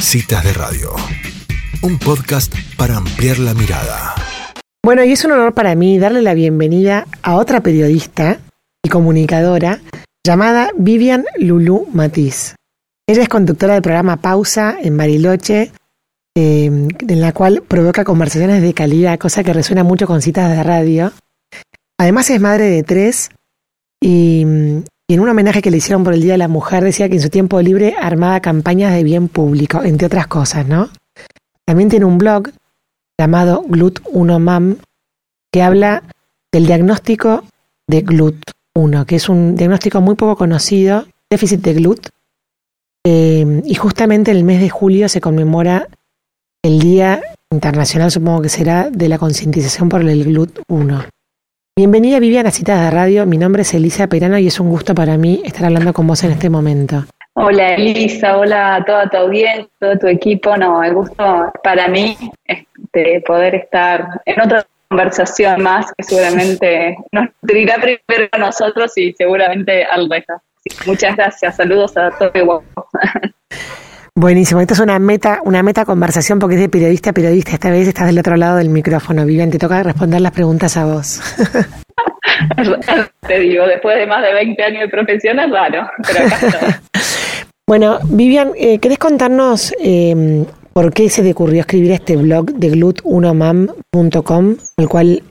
Citas de Radio, un podcast para ampliar la mirada. Bueno, y es un honor para mí darle la bienvenida a otra periodista y comunicadora llamada Vivian Lulu Matiz. Ella es conductora del programa Pausa en Bariloche, eh, en la cual provoca conversaciones de calidad, cosa que resuena mucho con citas de radio. Además es madre de tres y, y en un homenaje que le hicieron por el Día de la Mujer decía que en su tiempo libre armaba campañas de bien público, entre otras cosas, ¿no? También tiene un blog llamado GLUT1MAM que habla del diagnóstico de GLUT1, que es un diagnóstico muy poco conocido, déficit de GLUT, eh, y justamente en el mes de julio se conmemora el Día Internacional, supongo que será, de la concientización por el GLUT1. Bienvenida Vivian a Citas de Radio, mi nombre es Elisa Perano y es un gusto para mí estar hablando con vos en este momento. Hola Elisa, hola a toda tu audiencia, todo tu equipo. No, el gusto para mí es de poder estar en otra conversación más que seguramente nos dirá primero a nosotros y seguramente al resto. muchas gracias, saludos a todo Buenísimo, esta es una meta, una meta conversación porque es de periodista a periodista. Esta vez estás del otro lado del micrófono, Vivian, te toca responder las preguntas a vos. te digo, después de más de 20 años de profesión es raro, pero acá Bueno, Vivian, eh, ¿querés contarnos eh, por qué se te ocurrió escribir este blog de glut1mam.com, el cual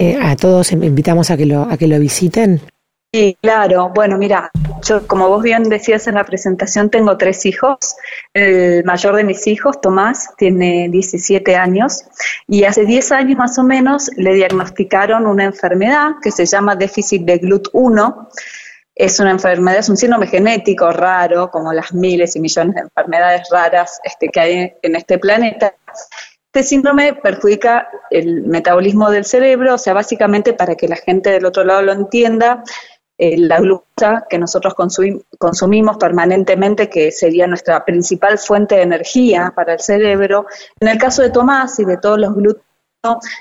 eh, a todos invitamos a que lo, a que lo visiten? Sí, claro. Bueno, mira, yo como vos bien decías en la presentación, tengo tres hijos. El mayor de mis hijos, Tomás, tiene 17 años y hace 10 años más o menos le diagnosticaron una enfermedad que se llama déficit de GLUT1. Es una enfermedad, es un síndrome genético raro, como las miles y millones de enfermedades raras este, que hay en este planeta. Este síndrome perjudica el metabolismo del cerebro, o sea, básicamente para que la gente del otro lado lo entienda, eh, la glucosa que nosotros consumimos permanentemente, que sería nuestra principal fuente de energía para el cerebro. En el caso de Tomás y de todos los glúteos,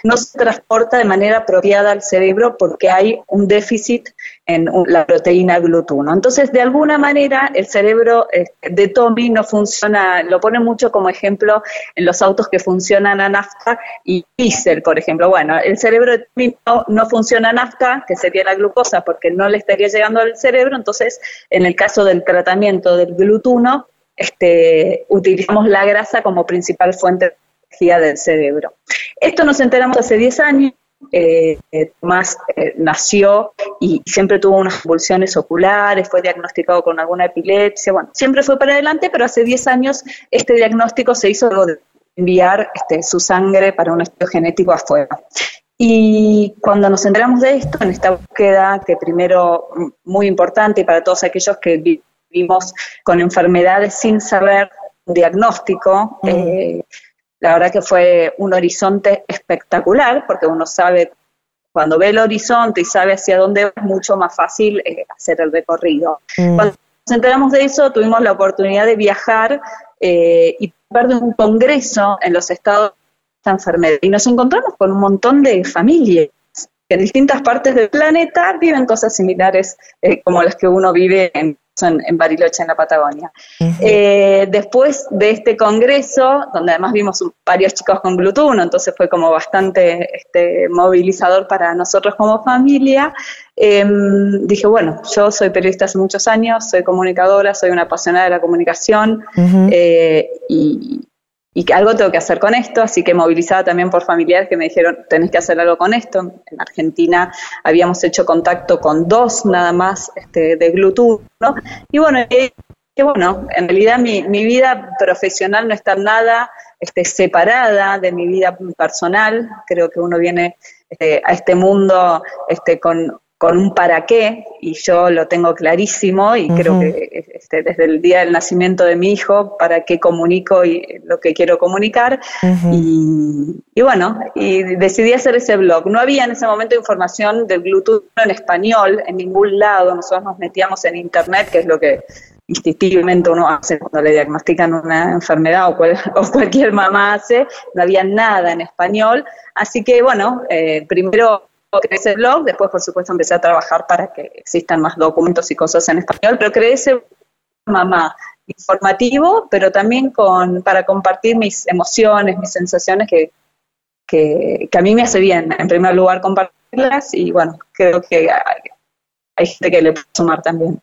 no se transporta de manera apropiada al cerebro porque hay un déficit en la proteína GLUT1. Entonces, de alguna manera, el cerebro este, de Tommy no funciona, lo pone mucho como ejemplo en los autos que funcionan a nafta y diésel, por ejemplo. Bueno, el cerebro de Tommy no, funciona a nafta, que sería la glucosa, porque no le estaría llegando al cerebro. Entonces, en el caso del tratamiento del GLUT1, este, utilizamos la grasa como principal fuente de energía del cerebro. Esto nos enteramos hace 10 años. Eh, Tomás eh, nació y siempre tuvo unas convulsiones oculares, fue diagnosticado con alguna epilepsia, bueno, siempre fue para adelante, pero hace 10 años este diagnóstico se hizo de enviar este, su sangre para un estudio genético afuera. Y cuando nos enteramos de esto, en esta búsqueda, que primero muy importante para todos aquellos que vivimos con enfermedades sin saber un diagnóstico, eh, la verdad que fue un horizonte espectacular, porque uno sabe, cuando ve el horizonte y sabe hacia dónde va, es mucho más fácil eh, hacer el recorrido. Mm. Cuando nos enteramos de eso, tuvimos la oportunidad de viajar eh, y ver de un congreso en los estados de esta enfermedad. Y nos encontramos con un montón de familias que en distintas partes del planeta viven cosas similares eh, como las que uno vive en en, Bariloche, en la Patagonia. Eh, después de este congreso, donde además vimos varios chicos con Bluetooth, entonces fue como bastante este, movilizador para nosotros como familia, em, dije, bueno, yo soy periodista hace muchos años, soy comunicadora, soy una apasionada de la comunicación eh, y, y que algo tengo que hacer con esto, así que movilizada también por familiares que me dijeron, tenés que hacer algo con esto. En Argentina habíamos hecho contacto con dos nada más este, de Bluetooth. Y bueno, que bueno, en realidad mi, mi, vida profesional no está nada este, separada de mi vida personal, creo que uno viene este, a este mundo este, con con un para qué, y yo lo tengo clarísimo, y creo que este, desde el día del nacimiento de mi hijo, para qué comunico y lo que quiero comunicar. y, bueno, y decidí hacer ese blog. No había en ese momento información del Bluetooth en español en ningún lado, nosotros nos metíamos en internet, que es lo que instintivamente uno hace cuando le diagnostican una enfermedad o, o cualquier mamá hace, no había nada en español. Así que bueno, eh, primero creé ese blog, después por supuesto empecé a trabajar para que existan más documentos y cosas en español, pero creé ese mamá, informativo, pero también con, para compartir mis emociones, mis sensaciones que, que, a mí me hace bien, en primer lugar, compartirlas y bueno, creo que hay, gente que le puede sumar también.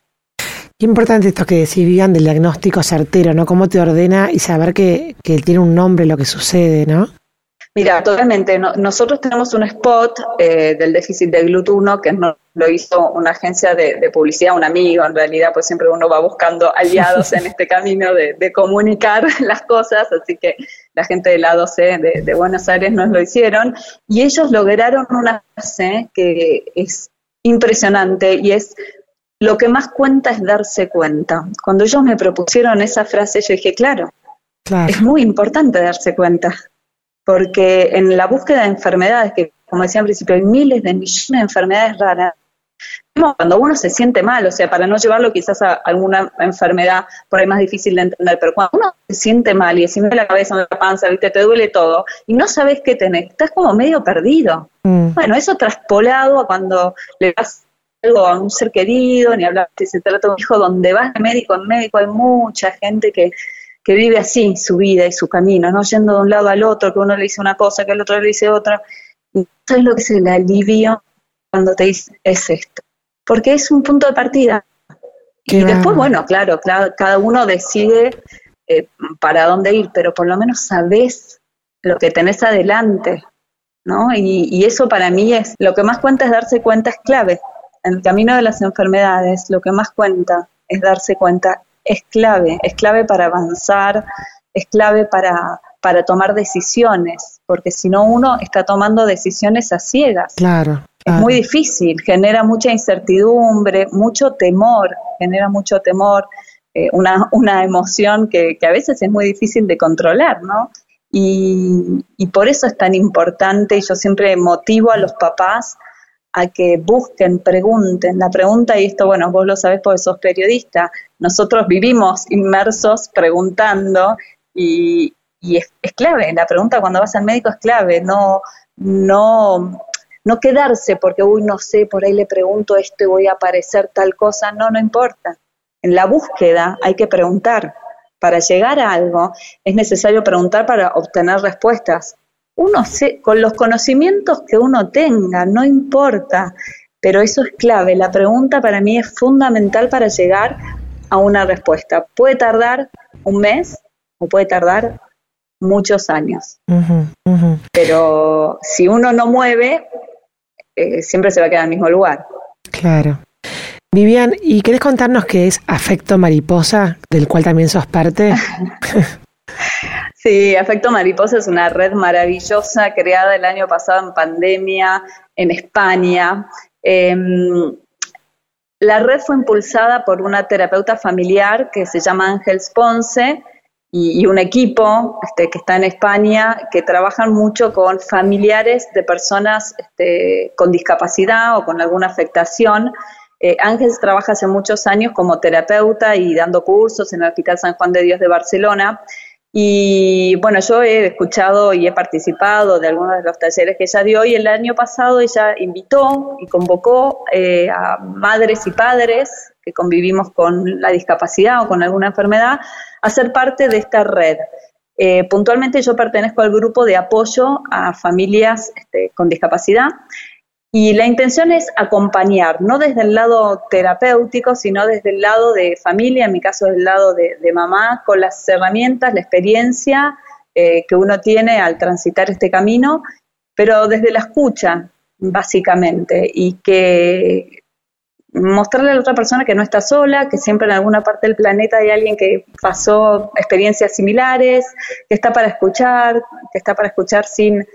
Qué importante esto que decís, Vivian, del diagnóstico certero, ¿no? Cómo te ordena y saber que, que tiene un nombre lo que sucede, ¿no? Mira, totalmente. nosotros tenemos un spot eh, del déficit de glutuno que no, lo hizo una agencia de, publicidad, un amigo, en realidad, pues siempre uno va buscando aliados en este camino de, comunicar las cosas, así que la gente del lado C de, Buenos Aires nos lo hicieron, y ellos lograron una frase que es impresionante y es lo que más cuenta es darse cuenta. Cuando ellos me propusieron esa frase, yo dije, claro. es muy importante darse cuenta porque en la búsqueda de enfermedades, que como decía al principio, hay miles de millones de enfermedades raras, cuando uno se siente mal, o sea, para no llevarlo quizás a alguna enfermedad por ahí más difícil de entender, pero cuando uno se siente mal y decime la cabeza, la panza, ¿viste? te duele todo y no sabes qué tenés, estás como medio perdido. Mm. Bueno, eso traspolado a cuando le das algo a un ser querido, ni hablar si se trata de un hijo, donde vas de médico en médico, hay mucha gente que que vive así su vida y su camino, no yendo de un lado al otro, que uno le dice una cosa, que el otro le dice otra. Y eso es lo que es el alivio cuando te dice, es esto. Porque es un punto de partida. y después, bueno, claro, cada uno decide eh, para dónde ir, pero por lo menos sabes lo que tenés adelante, ¿no? Y, y eso para mí es, lo que más cuenta es darse cuenta, es clave. En el camino de las enfermedades, lo que más cuenta es darse cuenta es clave, es clave para avanzar, es clave para, para tomar decisiones, porque si no uno está tomando decisiones a ciegas. Claro. Es muy difícil, genera mucha incertidumbre, mucho temor, genera mucho temor, eh, una, una emoción que, que, a veces es muy difícil de controlar, ¿no? Y, y por eso es tan importante, y yo siempre motivo a los papás a que busquen, pregunten. La pregunta, y esto, bueno, vos lo sabés porque sos periodista, nosotros vivimos inmersos preguntando y, es, clave. La pregunta cuando vas al médico es clave, no, no, no quedarse porque, uy, no sé, por ahí le pregunto esto y voy a aparecer tal cosa. No, no importa. En la búsqueda hay que preguntar. Para llegar a algo es necesario preguntar para obtener respuestas uno se, con los conocimientos que uno tenga, no importa, pero eso es clave. La pregunta para mí es fundamental para llegar a una respuesta. Puede tardar un mes o puede tardar muchos años, pero si uno no mueve, eh, siempre se va a quedar en el mismo lugar. Claro. Vivian, ¿y querés contarnos qué es Afecto Mariposa, del cual también sos parte? Sí, Afecto Mariposa es una red maravillosa creada el año pasado en pandemia en España. Em, la red fue impulsada por una terapeuta familiar que se llama Ángel Ponce y, un equipo este, que está en España que trabajan mucho con familiares de personas este, con discapacidad o con alguna afectación. Eh, Ángel trabaja hace muchos años como terapeuta y dando cursos en el Hospital San Juan de Dios de Barcelona. Y bueno, yo he escuchado y he participado de algunos de los talleres que ella dio y el año pasado ella invitó y convocó eh, a madres y padres que convivimos con la discapacidad o con alguna enfermedad a ser parte de esta red. Eh, puntualmente yo pertenezco al grupo de apoyo a familias este, con discapacidad y la intención es acompañar, no desde el lado terapéutico, sino desde el lado de familia, en mi caso del lado de, mamá, con las herramientas, la experiencia eh, que uno tiene al transitar este camino, pero desde la escucha, básicamente, y que mostrarle a la otra persona que no está sola, que siempre en alguna parte del planeta hay alguien que pasó experiencias similares, que está para escuchar, que está para escuchar sin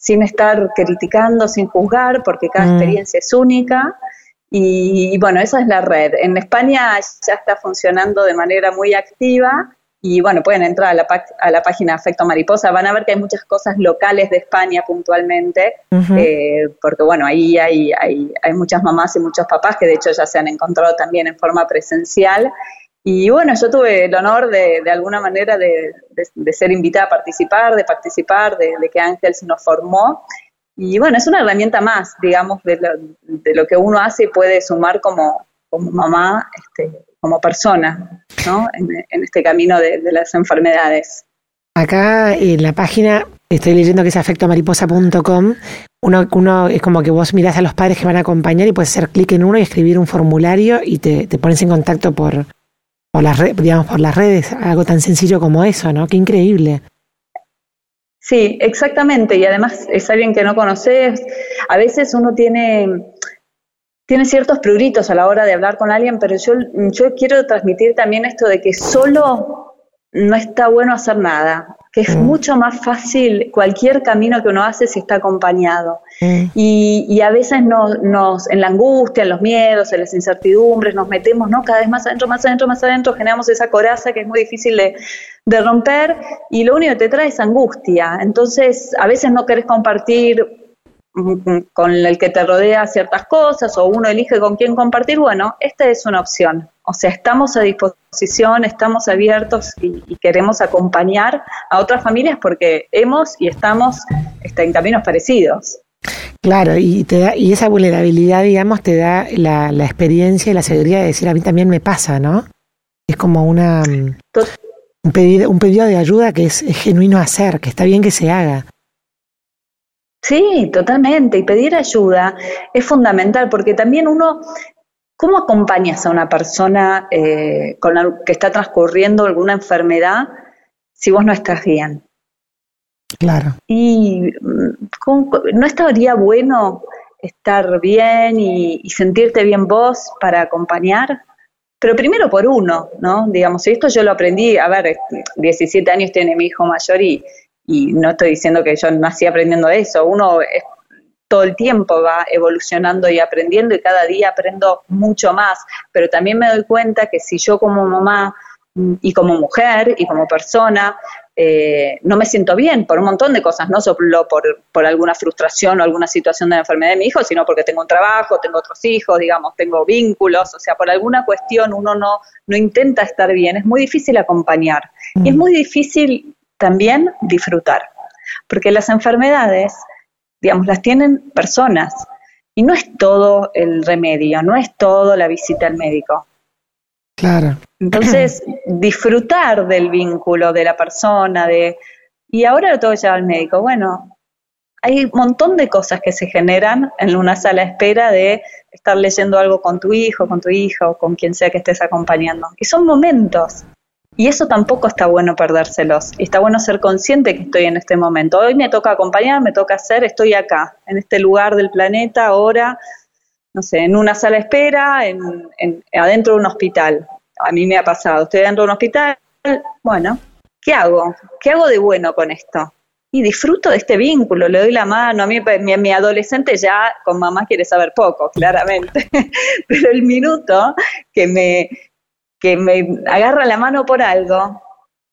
sin estar criticando, sin juzgar, porque cada mm. experiencia es única. Y, bueno, esa es la red. En España ya está funcionando de manera muy activa y bueno, pueden entrar a la, a la página Afecto Mariposa, van a ver que hay muchas cosas locales de España puntualmente, eh, porque bueno, ahí hay, hay, hay muchas mamás y muchos papás que de hecho ya se han encontrado también en forma presencial y bueno, yo tuve el honor de, de alguna manera de, ser invitada a participar, de participar, de, que Ángel se nos formó. Y bueno, es una herramienta más, digamos, de lo, que uno hace y puede sumar como, como mamá este, como persona, ¿no? En, este camino de, las enfermedades. Acá en la página estoy leyendo que es afectomariposa.com. Uno, uno es como que vos mirás a los padres que van a acompañar y puedes hacer clic en uno y escribir un formulario y te, te pones en contacto por, por las digamos por las redes, algo tan sencillo como eso, ¿no? Qué increíble. Sí, exactamente. Y además es alguien que no conoces. A veces uno tiene, tiene ciertos pruritos a la hora de hablar con alguien, pero yo, yo quiero transmitir también esto de que solo no está bueno hacer nada que es mm. mucho más fácil cualquier camino que uno hace si está acompañado. Mm. Y, a veces nos, nos, en la angustia, en los miedos, en las incertidumbres, nos metemos ¿no? cada vez más adentro, más adentro, más adentro, generamos esa coraza que es muy difícil de, de romper y lo único que te trae es angustia. Entonces, a veces no querés compartir con el que te rodea ciertas cosas o uno elige con quién compartir, bueno, esta es una opción. O sea, estamos a disposición, estamos abiertos y, queremos acompañar a otras familias porque hemos y estamos este, en caminos parecidos. Claro, y te da, y esa vulnerabilidad, digamos, te da la, experiencia y la seguridad de decir a mí también me pasa, ¿no? Es como una un pedido, un pedido de ayuda que es genuino hacer, que está bien que se haga. Sí, totalmente. Y pedir ayuda es fundamental porque también uno, ¿cómo acompañas a una persona eh, con que está transcurriendo alguna enfermedad si vos no estás bien? Claro. Y mm, no estaría bueno estar bien y, y, sentirte bien vos para acompañar. Pero primero por uno, ¿no? Digamos, y esto yo lo aprendí, a ver, 17 años tiene mi hijo mayor y, y no estoy diciendo que yo nací aprendiendo eso, uno todo el tiempo va evolucionando y aprendiendo y cada día aprendo mucho más, pero también me doy cuenta que si yo como mamá mm, y como mujer y como persona eh, no me siento bien por un montón de cosas, no solo por, por alguna frustración o alguna situación de la enfermedad de mi hijo, sino porque tengo un trabajo, tengo otros hijos, digamos, tengo vínculos, o sea, por alguna cuestión uno no, no intenta estar bien, es muy difícil acompañar. Y es mm. muy difícil también disfrutar. Porque las enfermedades, digamos, las tienen personas y no es todo el remedio, no es todo la visita al médico. Claro. Entonces, disfrutar del vínculo de la persona, de, y ahora lo tengo que llevar al médico. Bueno, hay un montón de cosas que se generan en una sala de espera de estar leyendo algo con tu hijo, con tu hija o con quien sea que estés acompañando. Y son momentos. Y eso tampoco está bueno perdérselos. Está bueno ser consciente que estoy en este momento. Hoy me toca acompañar, me toca hacer, estoy acá, en este lugar del planeta, ahora, no sé, en una sala de espera, en, adentro de un hospital. A mí me ha pasado, estoy dentro de un hospital, bueno, ¿qué hago? ¿Qué hago de bueno con esto? Y disfruto de este vínculo, le doy la mano. A mí, mi, mi adolescente ya con mamá quiere saber poco, claramente. Pero el minuto que me, que me agarra la mano por algo,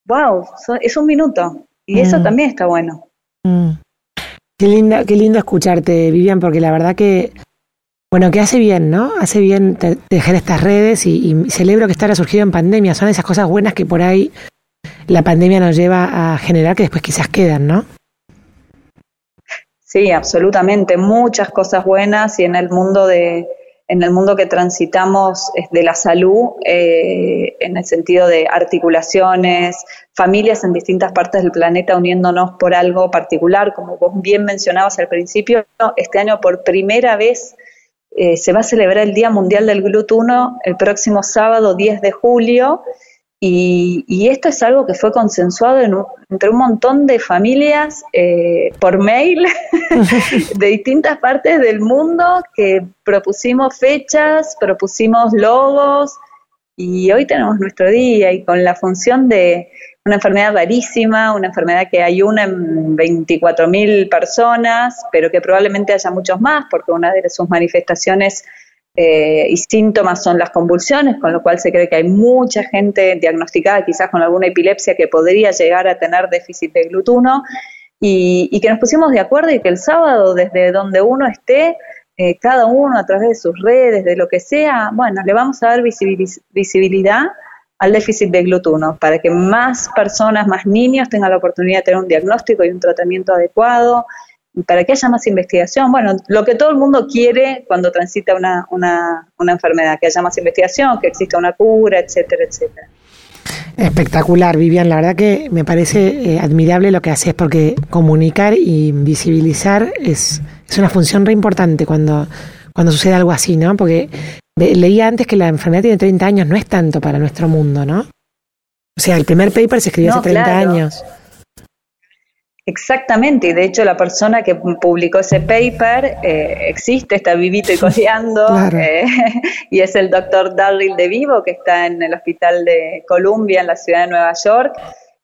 wow, es un minuto. Y eso mm. también está bueno. Mm. Qué lindo, qué lindo escucharte, Vivian, porque la verdad que, bueno, que hace bien, ¿no? Hace bien dejar estas redes y, celebro que esto haya surgido en pandemia. Son esas cosas buenas que por ahí la pandemia nos lleva a generar que después quizás quedan, ¿no? Sí, absolutamente. Muchas cosas buenas y en el mundo de, en el mundo que transitamos de la salud, eh, en el sentido de articulaciones, familias en distintas partes del planeta uniéndonos por algo particular, como vos bien mencionabas al principio, este año por primera vez eh, se va a celebrar el Día Mundial del GLUT1 el próximo sábado 10 de julio y, esto es algo que fue consensuado entre un montón de familias eh, por mail de distintas partes del mundo que propusimos fechas, propusimos logos y hoy tenemos nuestro día y con la función de una enfermedad rarísima, una enfermedad que hay una en 24.000 personas, pero que probablemente haya muchos más porque una de sus manifestaciones eh, y síntomas son las convulsiones, con lo cual se cree que hay mucha gente diagnosticada quizás con alguna epilepsia que podría llegar a tener déficit de glutuno. Y, que nos pusimos de acuerdo y que el sábado desde donde uno esté, eh, cada uno a través de sus redes, de lo que sea, bueno, le vamos a dar visibilidad al déficit de glutuno para que más personas, más niños tengan la oportunidad de tener un diagnóstico y un tratamiento adecuado para que haya más investigación. Bueno, lo que todo el mundo quiere cuando transita una, una, una enfermedad, que haya más investigación, que exista una cura, etcétera, etcétera. Espectacular, Vivian. La verdad que me parece eh, admirable lo que haces porque comunicar y visibilizar es, es una función re importante cuando, cuando sucede algo así, ¿no? Porque leía antes que la enfermedad tiene 30 años, no es tanto para nuestro mundo, ¿no? O sea, el primer paper se escribió hace 30 años. Exactamente, y de hecho la persona que publicó ese paper eh, existe, está vivito y coleando, eh, y es el doctor Darryl de Vivo, que está en el hospital de Columbia, en la ciudad de Nueva York,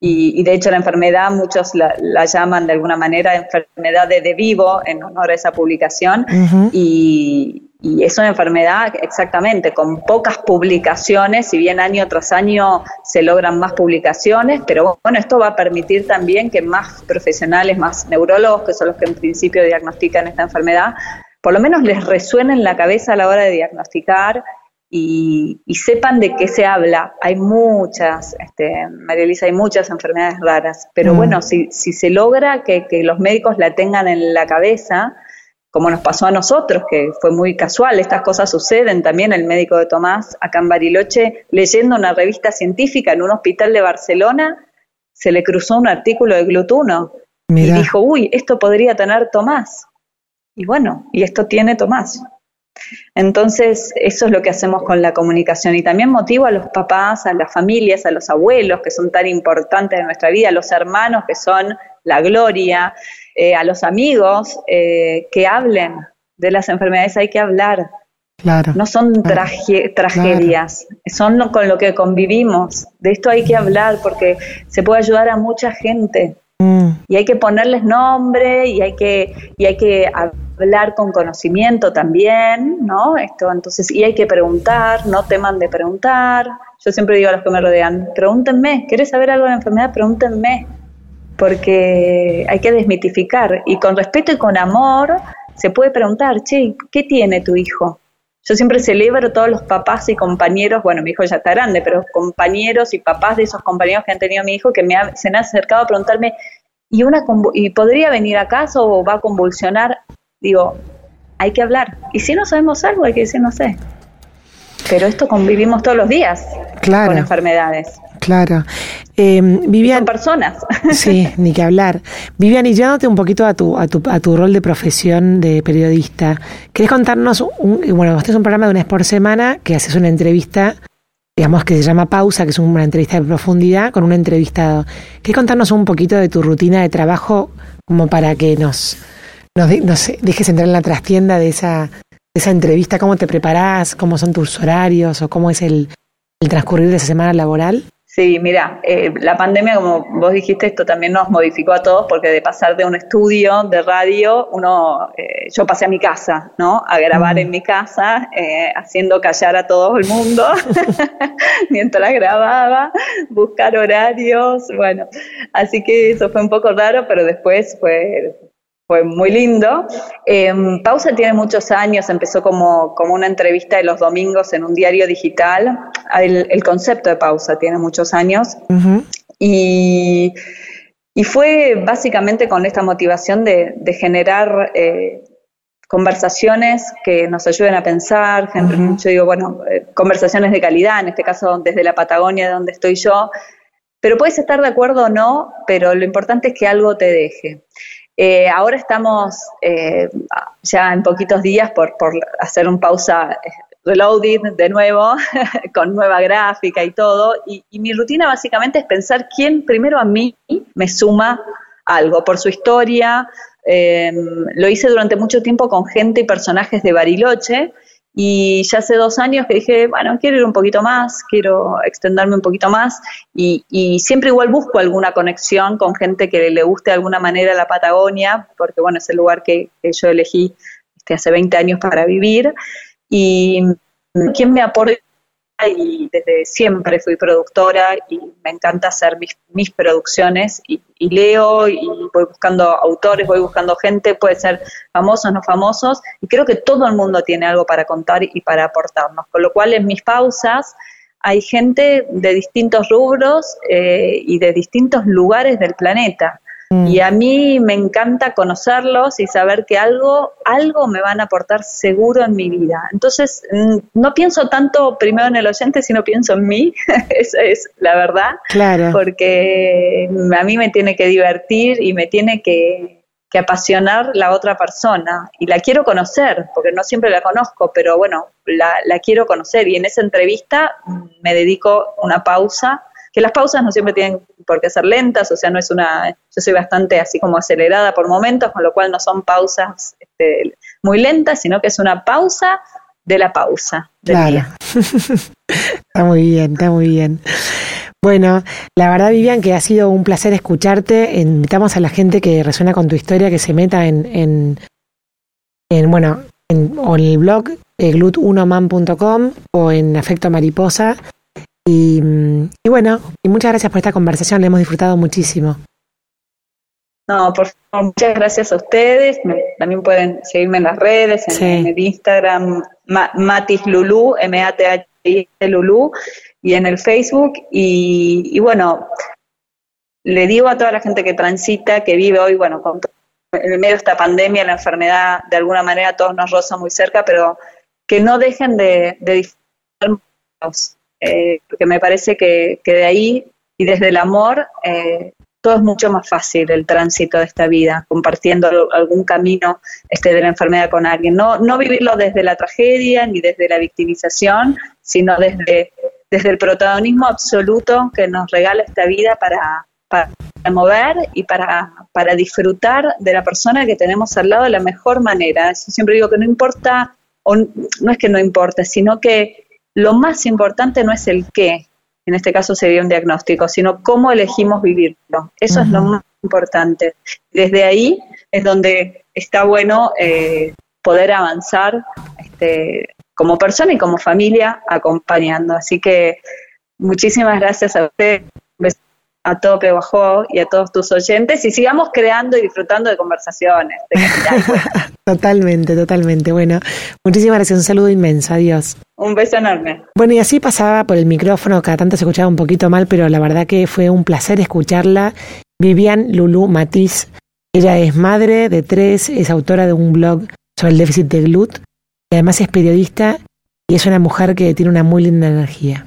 y, de hecho la enfermedad muchos la, llaman de alguna manera enfermedad de De Vivo en honor a esa publicación, y, y es una enfermedad exactamente con pocas publicaciones, si bien año tras año se logran más publicaciones, pero bueno, esto va a permitir también que más profesionales, más neurólogos, que son los que en principio diagnostican esta enfermedad, por lo menos les resuene en la cabeza a la hora de diagnosticar y, sepan de qué se habla. Hay muchas, este, María Elisa, hay muchas enfermedades raras, pero mm. bueno, si, si se logra que, que los médicos la tengan en la cabeza, como nos pasó a nosotros, que fue muy casual, estas cosas suceden también. El médico de Tomás, acá en Bariloche, leyendo una revista científica en un hospital de Barcelona, se le cruzó un artículo de glutuno y dijo, uy, esto podría tener Tomás. Y bueno, y esto tiene Tomás. Entonces, eso es lo que hacemos con la comunicación y también motivo a los papás, a las familias, a los abuelos que son tan importantes en nuestra vida, a los hermanos que son la gloria, eh, a los amigos eh, que hablen de las enfermedades, hay que hablar. Claro, no son tragedias, son con lo que convivimos. De esto hay que hablar porque se puede ayudar a mucha gente. Mm. Y hay que ponerles nombre y hay que, y hay que hablar con conocimiento también, ¿no? Esto, entonces, y hay que preguntar, no teman de preguntar. Yo siempre digo a los que me rodean, pregúntenme, ¿quieres saber algo de la enfermedad? Pregúntenme porque hay que desmitificar y con respeto y con amor se puede preguntar, che, ¿qué tiene tu hijo? Yo siempre celebro todos los papás y compañeros, bueno, mi hijo ya está grande, pero compañeros y papás de esos compañeros que han tenido a mi hijo que me se han acercado a preguntarme, ¿y, una ¿y podría venir acaso o va a convulsionar? Digo, hay que hablar. Y si no sabemos algo, hay que decir, no sé. Pero esto convivimos todos los días con enfermedades. Claro. Eh, Vivian, Son personas. Sí, ni que hablar. Vivian, y llevándote un poquito a tu, a tu, a tu rol de profesión de periodista, ¿querés contarnos, un, bueno, este es un programa de una vez por semana que haces una entrevista, digamos que se llama Pausa, que es una entrevista de profundidad con un entrevistado. ¿Querés contarnos un poquito de tu rutina de trabajo como para que nos, nos, dejes entrar en la trastienda de esa, de esa entrevista? ¿Cómo te preparás? ¿Cómo son tus horarios? ¿O cómo es el, el transcurrir de esa semana laboral? Sí, mira, eh, la pandemia, como vos dijiste, esto también nos modificó a todos porque de pasar de un estudio de radio, uno, eh, yo pasé a mi casa, ¿no? A grabar en mi casa, eh, haciendo callar a todo el mundo mientras grababa, buscar horarios, bueno, así que eso fue un poco raro, pero después fue fue muy lindo. Em, Pausa tiene muchos años, empezó como, como una entrevista de los domingos en un diario digital. El, concepto de Pausa tiene muchos años. y, y, fue básicamente con esta motivación de, generar eh, conversaciones que nos ayuden a pensar. Yo digo, bueno, eh, conversaciones de calidad, en este caso desde la Patagonia, de donde estoy yo. Pero puedes estar de acuerdo o no, pero lo importante es que algo te deje. Eh, ahora estamos eh, ya en poquitos días por, por hacer un pausa eh, reloading de nuevo, con nueva gráfica y todo. Y, mi rutina básicamente es pensar quién primero a mí me suma algo por su historia. lo hice durante mucho tiempo con gente y personajes de Bariloche y ya hace dos años que dije, bueno, quiero ir un poquito más, quiero extenderme un poquito más y, y siempre igual busco alguna conexión con gente que le guste de alguna manera la Patagonia, porque bueno, es el lugar que, que yo elegí este, hace 20 años para vivir. Y quien me aporta y desde siempre fui productora y me encanta hacer mis, producciones y, leo y voy buscando autores, voy buscando gente, puede ser famosos, no famosos, y creo que todo el mundo tiene algo para contar y para aportarnos, con lo cual en mis pausas hay gente de distintos rubros eh, y de distintos lugares del planeta. Mm. Y a mí me encanta conocerlos y saber que algo, algo me van a aportar seguro en mi vida. Entonces, mm, no pienso tanto primero en el oyente, sino pienso en mí. Esa es la verdad. Claro. Porque a mí me tiene que divertir y me tiene que, apasionar la otra persona. Y la quiero conocer, porque no siempre la conozco, pero bueno, la, la quiero conocer. Y en esa entrevista mm, me dedico una pausa que las pausas no siempre tienen por qué ser lentas, o sea, no es una, yo soy bastante así como acelerada por momentos, con lo cual no son pausas este, muy lentas, sino que es una pausa de la pausa. claro. está muy bien, está muy bien. Bueno, la verdad, Vivian, que ha sido un placer escucharte. Invitamos a la gente que resuena con tu historia que se meta en, en, en bueno, en, o en el blog eh, glut1man.com o en Afecto Mariposa y, bueno, y muchas gracias por esta conversación, la hemos disfrutado muchísimo. No, por favor, muchas gracias a ustedes. también pueden seguirme en las redes, en, el Instagram, Matis Lulu, M-A-T-H-I Lulu, y en el Facebook. Y, bueno, le digo a toda la gente que transita, que vive hoy, bueno, con, en el medio de esta pandemia, la enfermedad de alguna manera todos nos roza muy cerca, pero que no dejen de, de disfrutar eh, porque me parece que, de ahí y desde el amor eh, todo es mucho más fácil el tránsito de esta vida, compartiendo algún camino este, de la enfermedad con alguien. No, no vivirlo desde la tragedia ni desde la victimización, sino desde, desde el protagonismo absoluto que nos regala esta vida para, para mover y para, para disfrutar de la persona que tenemos al lado de la mejor manera. Yo siempre digo que no importa, o no es que no importe, sino que lo más importante no es el qué, en este caso sería un diagnóstico, sino cómo elegimos vivirlo. Eso es lo más importante. Desde ahí es donde está bueno eh, poder avanzar este, como persona y como familia acompañando. Así que muchísimas gracias a usted a Tope Bajó y a todos tus oyentes y sigamos creando y disfrutando de conversaciones. totalmente, totalmente. Bueno, muchísimas gracias. Un saludo inmenso. Adiós. Un beso enorme. Bueno, y así pasaba por el micrófono, cada tanto se escuchaba un poquito mal, pero la verdad que fue un placer escucharla. Vivian Lulu Matiz. Ella es madre de tres, es autora de un blog sobre el déficit de GLUT y además es periodista y es una mujer que tiene una muy linda energía.